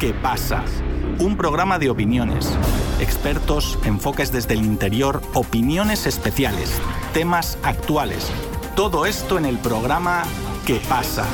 ¿Qué pasa? Un programa de opiniones, expertos, enfoques desde el interior, opiniones especiales, temas actuales. Todo esto en el programa ¿Qué pasa?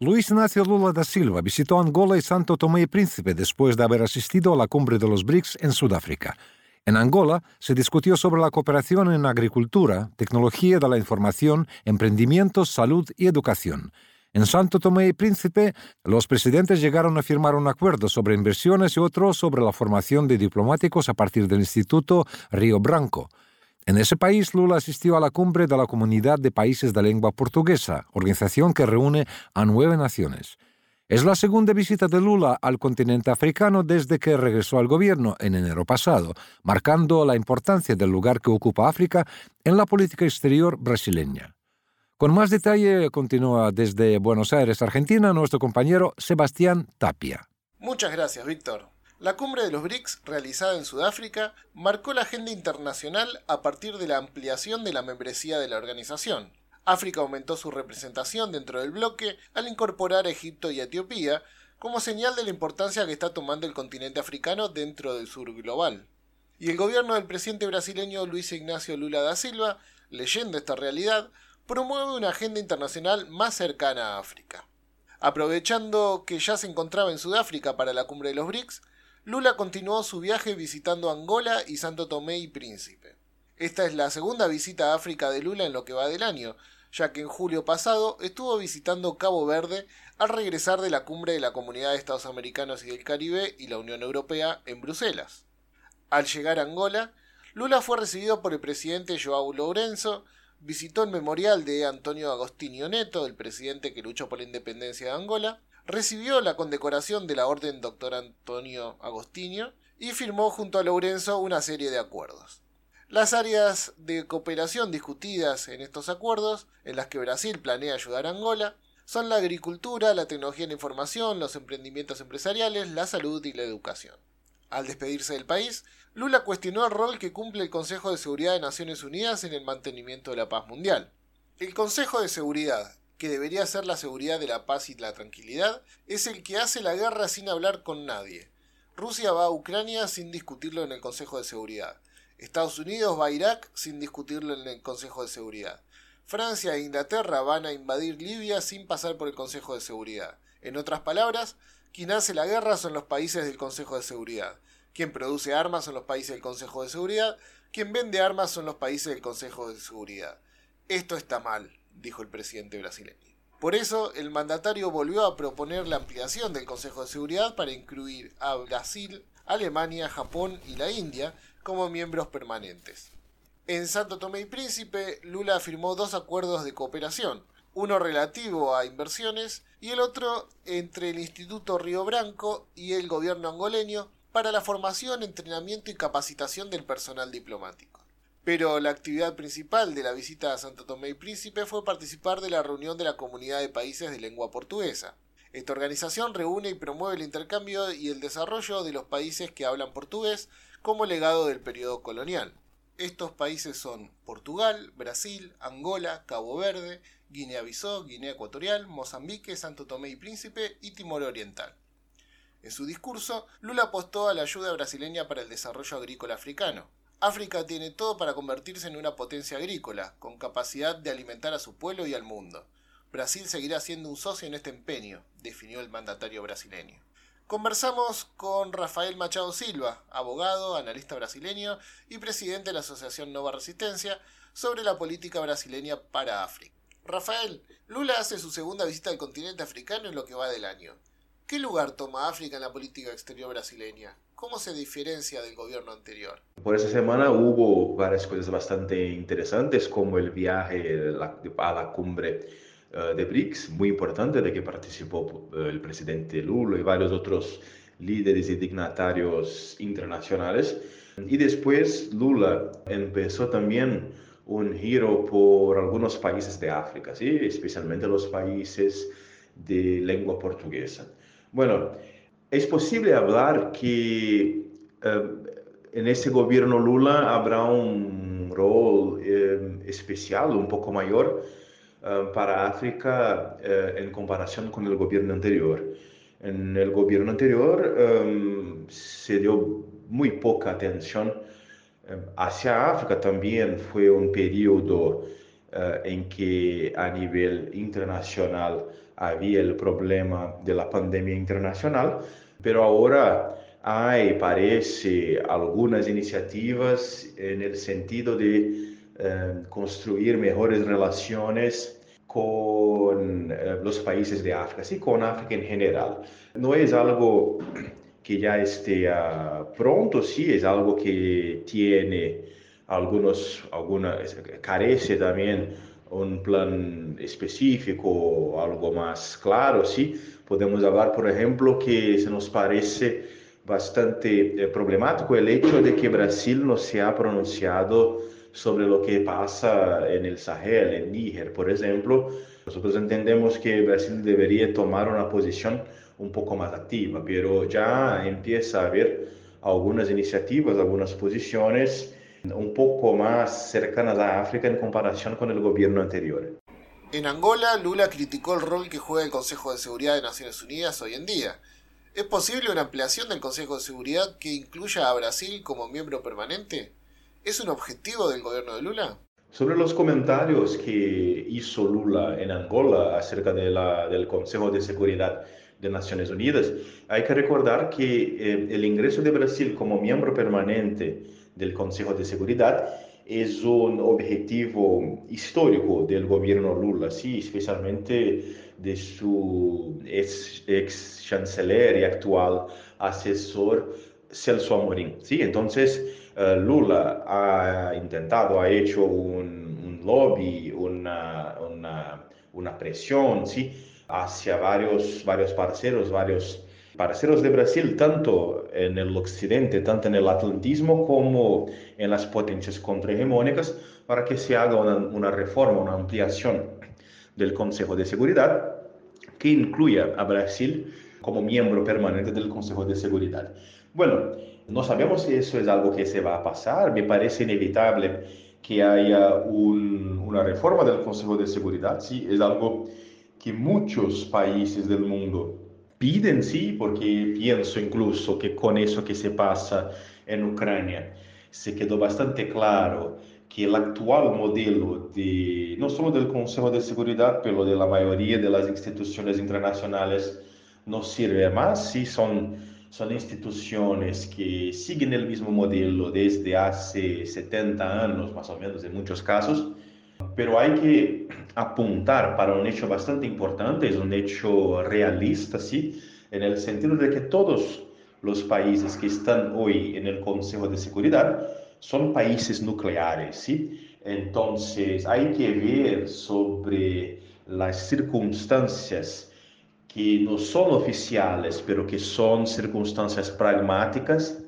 Luis Ignacio Lula da Silva visitó Angola y Santo Tomé y Príncipe después de haber asistido a la cumbre de los BRICS en Sudáfrica. En Angola se discutió sobre la cooperación en agricultura, tecnología de la información, emprendimientos, salud y educación. En Santo Tomé y Príncipe, los presidentes llegaron a firmar un acuerdo sobre inversiones y otro sobre la formación de diplomáticos a partir del Instituto Río Branco. En ese país, Lula asistió a la cumbre de la Comunidad de Países de Lengua Portuguesa, organización que reúne a nueve naciones. Es la segunda visita de Lula al continente africano desde que regresó al gobierno en enero pasado, marcando la importancia del lugar que ocupa África en la política exterior brasileña. Con más detalle continúa desde Buenos Aires, Argentina, nuestro compañero Sebastián Tapia. Muchas gracias, Víctor. La cumbre de los BRICS, realizada en Sudáfrica, marcó la agenda internacional a partir de la ampliación de la membresía de la organización. África aumentó su representación dentro del bloque al incorporar a Egipto y Etiopía como señal de la importancia que está tomando el continente africano dentro del sur global. Y el gobierno del presidente brasileño Luis Ignacio Lula da Silva, leyendo esta realidad, promueve una agenda internacional más cercana a África. Aprovechando que ya se encontraba en Sudáfrica para la cumbre de los BRICS, Lula continuó su viaje visitando Angola y Santo Tomé y Príncipe. Esta es la segunda visita a África de Lula en lo que va del año, ya que en julio pasado estuvo visitando Cabo Verde al regresar de la cumbre de la Comunidad de Estados Americanos y del Caribe y la Unión Europea en Bruselas. Al llegar a Angola, Lula fue recibido por el presidente Joao Lourenço, visitó el memorial de Antonio Agostinho Neto, el presidente que luchó por la independencia de Angola, recibió la condecoración de la Orden Dr. Antonio Agostinho y firmó junto a Lourenço una serie de acuerdos. Las áreas de cooperación discutidas en estos acuerdos, en las que Brasil planea ayudar a Angola, son la agricultura, la tecnología de la información, los emprendimientos empresariales, la salud y la educación. Al despedirse del país, Lula cuestionó el rol que cumple el Consejo de Seguridad de Naciones Unidas en el mantenimiento de la paz mundial. El Consejo de Seguridad, que debería ser la seguridad de la paz y la tranquilidad, es el que hace la guerra sin hablar con nadie. Rusia va a Ucrania sin discutirlo en el Consejo de Seguridad. Estados Unidos va a Irak sin discutirlo en el Consejo de Seguridad. Francia e Inglaterra van a invadir Libia sin pasar por el Consejo de Seguridad. En otras palabras, quien hace la guerra son los países del Consejo de Seguridad. Quien produce armas son los países del Consejo de Seguridad. Quien vende armas son los países del Consejo de Seguridad. Esto está mal, dijo el presidente brasileño. Por eso, el mandatario volvió a proponer la ampliación del Consejo de Seguridad para incluir a Brasil, Alemania, Japón y la India como miembros permanentes. En Santo Tomé y Príncipe, Lula firmó dos acuerdos de cooperación, uno relativo a inversiones y el otro entre el Instituto Río Branco y el gobierno angoleño para la formación, entrenamiento y capacitación del personal diplomático. Pero la actividad principal de la visita a Santo Tomé y Príncipe fue participar de la reunión de la Comunidad de Países de Lengua Portuguesa. Esta organización reúne y promueve el intercambio y el desarrollo de los países que hablan portugués como legado del periodo colonial. Estos países son Portugal, Brasil, Angola, Cabo Verde, Guinea-Bissau, Guinea Ecuatorial, Mozambique, Santo Tomé y Príncipe y Timor Oriental. En su discurso, Lula apostó a la ayuda brasileña para el desarrollo agrícola africano. África tiene todo para convertirse en una potencia agrícola, con capacidad de alimentar a su pueblo y al mundo. Brasil seguirá siendo un socio en este empeño, definió el mandatario brasileño. Conversamos con Rafael Machado Silva, abogado, analista brasileño y presidente de la Asociación Nova Resistencia, sobre la política brasileña para África. Rafael, Lula hace su segunda visita al continente africano en lo que va del año. ¿Qué lugar toma África en la política exterior brasileña? ¿Cómo se diferencia del gobierno anterior? Por esa semana hubo varias cosas bastante interesantes, como el viaje a la cumbre eh, de BRICS, muy importante, de que participó eh, el presidente Lula y varios otros líderes y dignatarios internacionales. Y después Lula empezó también un giro por algunos países de África, ¿sí? especialmente los países de lengua portuguesa. Bueno, es posible hablar que eh, en este gobierno Lula habrá un rol eh, especial, un poco mayor, eh, para África en comparación con el gobierno anterior. En el gobierno anterior se dio muy poca atención hacia África. También fue un periodo en que a nivel internacional había el problema de la pandemia internacional, pero ahora hay, parece, algunas iniciativas en el sentido de em, construir mejores relaciones con eh, los países de África, sí, con África en general. No es algo que ya esté uh, pronto, sí, es algo que tiene algunos, alguna, carece también un plan específico, algo más claro, sí. Podemos hablar, por ejemplo, que se nos parece bastante eh, problemático el hecho de que Brasil no se ha pronunciado sobre lo que pasa en el Sahel, en Níger, por ejemplo. Nosotros entendemos que Brasil debería tomar una posición un poco más activa, pero ya empieza a haber algunas iniciativas, algunas posiciones un poco más cercanas a África en comparación con el gobierno anterior. En Angola, Lula criticó el rol que juega el Consejo de Seguridad de Naciones Unidas hoy en día. ¿Es posible una ampliación del Consejo de Seguridad que incluya a Brasil como miembro permanente? ¿Es un objetivo del gobierno de Lula? Sobre los comentarios que hizo Lula en Angola acerca de la, del Consejo de Seguridad de Naciones Unidas, hay que recordar que eh, el ingreso de Brasil como miembro permanente del Consejo de Seguridad es un objetivo histórico del gobierno Lula, sí, especialmente de su ex, ex chanceler y actual asesor Celso Amorim. ¿sí? Entonces, eh, Lula ha intentado, ha hecho un, lobby, una, una, presión ¿sí? hacia varios, varios parceros, varios parceros de Brasil, tanto en el occidente, tanto en el atlantismo como en las potencias contrahegemónicas, para que se haga una, una reforma, una ampliación del Consejo de Seguridad que incluya a Brasil como miembro permanente del Consejo de Seguridad. Bueno, no sabemos si eso es algo que se va a pasar. Me parece inevitable que haya una reforma del Consejo de Seguridad. Sí, es algo que muchos países del mundo piden, sí, porque pienso incluso que con eso que se pasa en Ucrania se quedó bastante claro que el actual modelo de no solo del Consejo de Seguridad, pero de la mayoría de las instituciones internacionales no sirve más, sí son son instituciones que siguen el mismo modelo desde hace 70 años, más o menos en muchos casos, pero hay que apuntar para un hecho bastante importante, es un hecho realista, ¿sí? En el sentido de que todos los países que están hoy en el Consejo de Seguridad son países nucleares, ¿sí? Entonces hay que ver sobre las circunstancias que no son oficiales, pero que son circunstancias pragmáticas,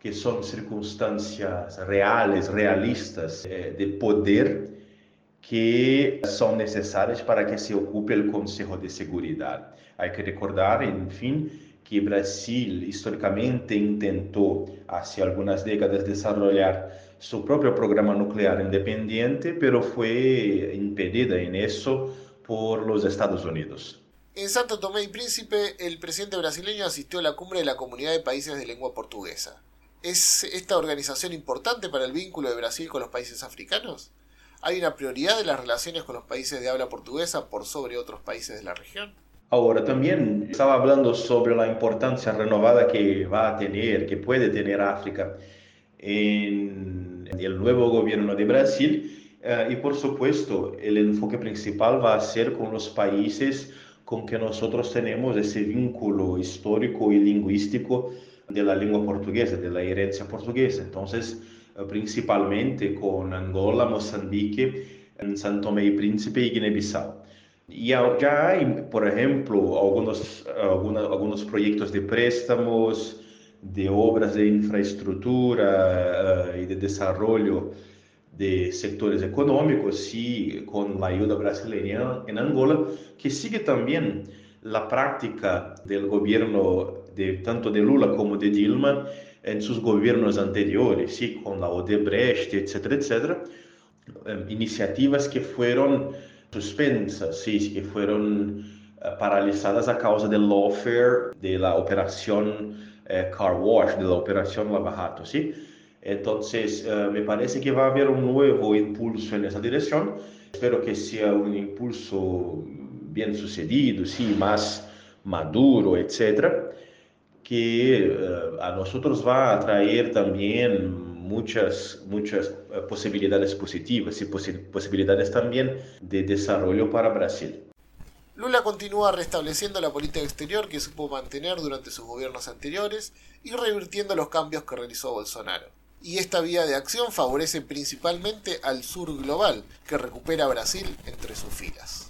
que son circunstancias reales, realistas eh, de poder que son necesarias para que se ocupe el Consejo de Seguridad. Hay que recordar, en fin, que Brasil históricamente intentó hace algunas décadas desarrollar su propio programa nuclear independiente, pero fue impedida en eso por los Estados Unidos. En Santo Tomé y Príncipe, el presidente brasileño asistió a la cumbre de la Comunidad de Países de Lengua Portuguesa. ¿Es esta organización importante para el vínculo de Brasil con los países africanos? ¿Hay una prioridad de las relaciones con los países de habla portuguesa por sobre otros países de la región? Ahora, también estaba hablando sobre la importancia renovada que va a tener, que puede tener África en el nuevo gobierno de Brasil. Eh, y por supuesto, el enfoque principal va a ser con los países con que nosotros tenemos ese vínculo histórico y lingüístico de la lengua portuguesa, de la herencia portuguesa. Entonces, principalmente con Angola, Mozambique, Santo Tomé y Príncipe y Guinea-Bissau. Y ya hay, por ejemplo, algunos, algunos, algunos proyectos de préstamos, de obras de infraestructura uh, y de desarrollo de sectores económicos y con la ayuda brasileña en Angola, que sigue también la práctica del gobierno tanto de Lula como de Dilma en sus gobiernos anteriores, ¿sí? con la Odebrecht, etcétera, etcétera, eh, iniciativas que fueron suspensas, ¿sí? que fueron paralisadas a causa del lawfare de la operación car wash, de la operación lavajato, ¿sí? Entonces, me parece que va a haber un nuevo impulso en esa dirección. Espero que sea un impulso bien sucedido, sí, más maduro, etcétera, que a nosotros va a traer también muchas, muchas eh, posibilidades positivas y posibilidades también de desarrollo para Brasil. Lula continúa restableciendo la política exterior que supo mantener durante sus gobiernos anteriores y revirtiendo los cambios que realizó Bolsonaro. Y esta vía de acción favorece principalmente al sur global, que recupera a Brasil entre sus filas.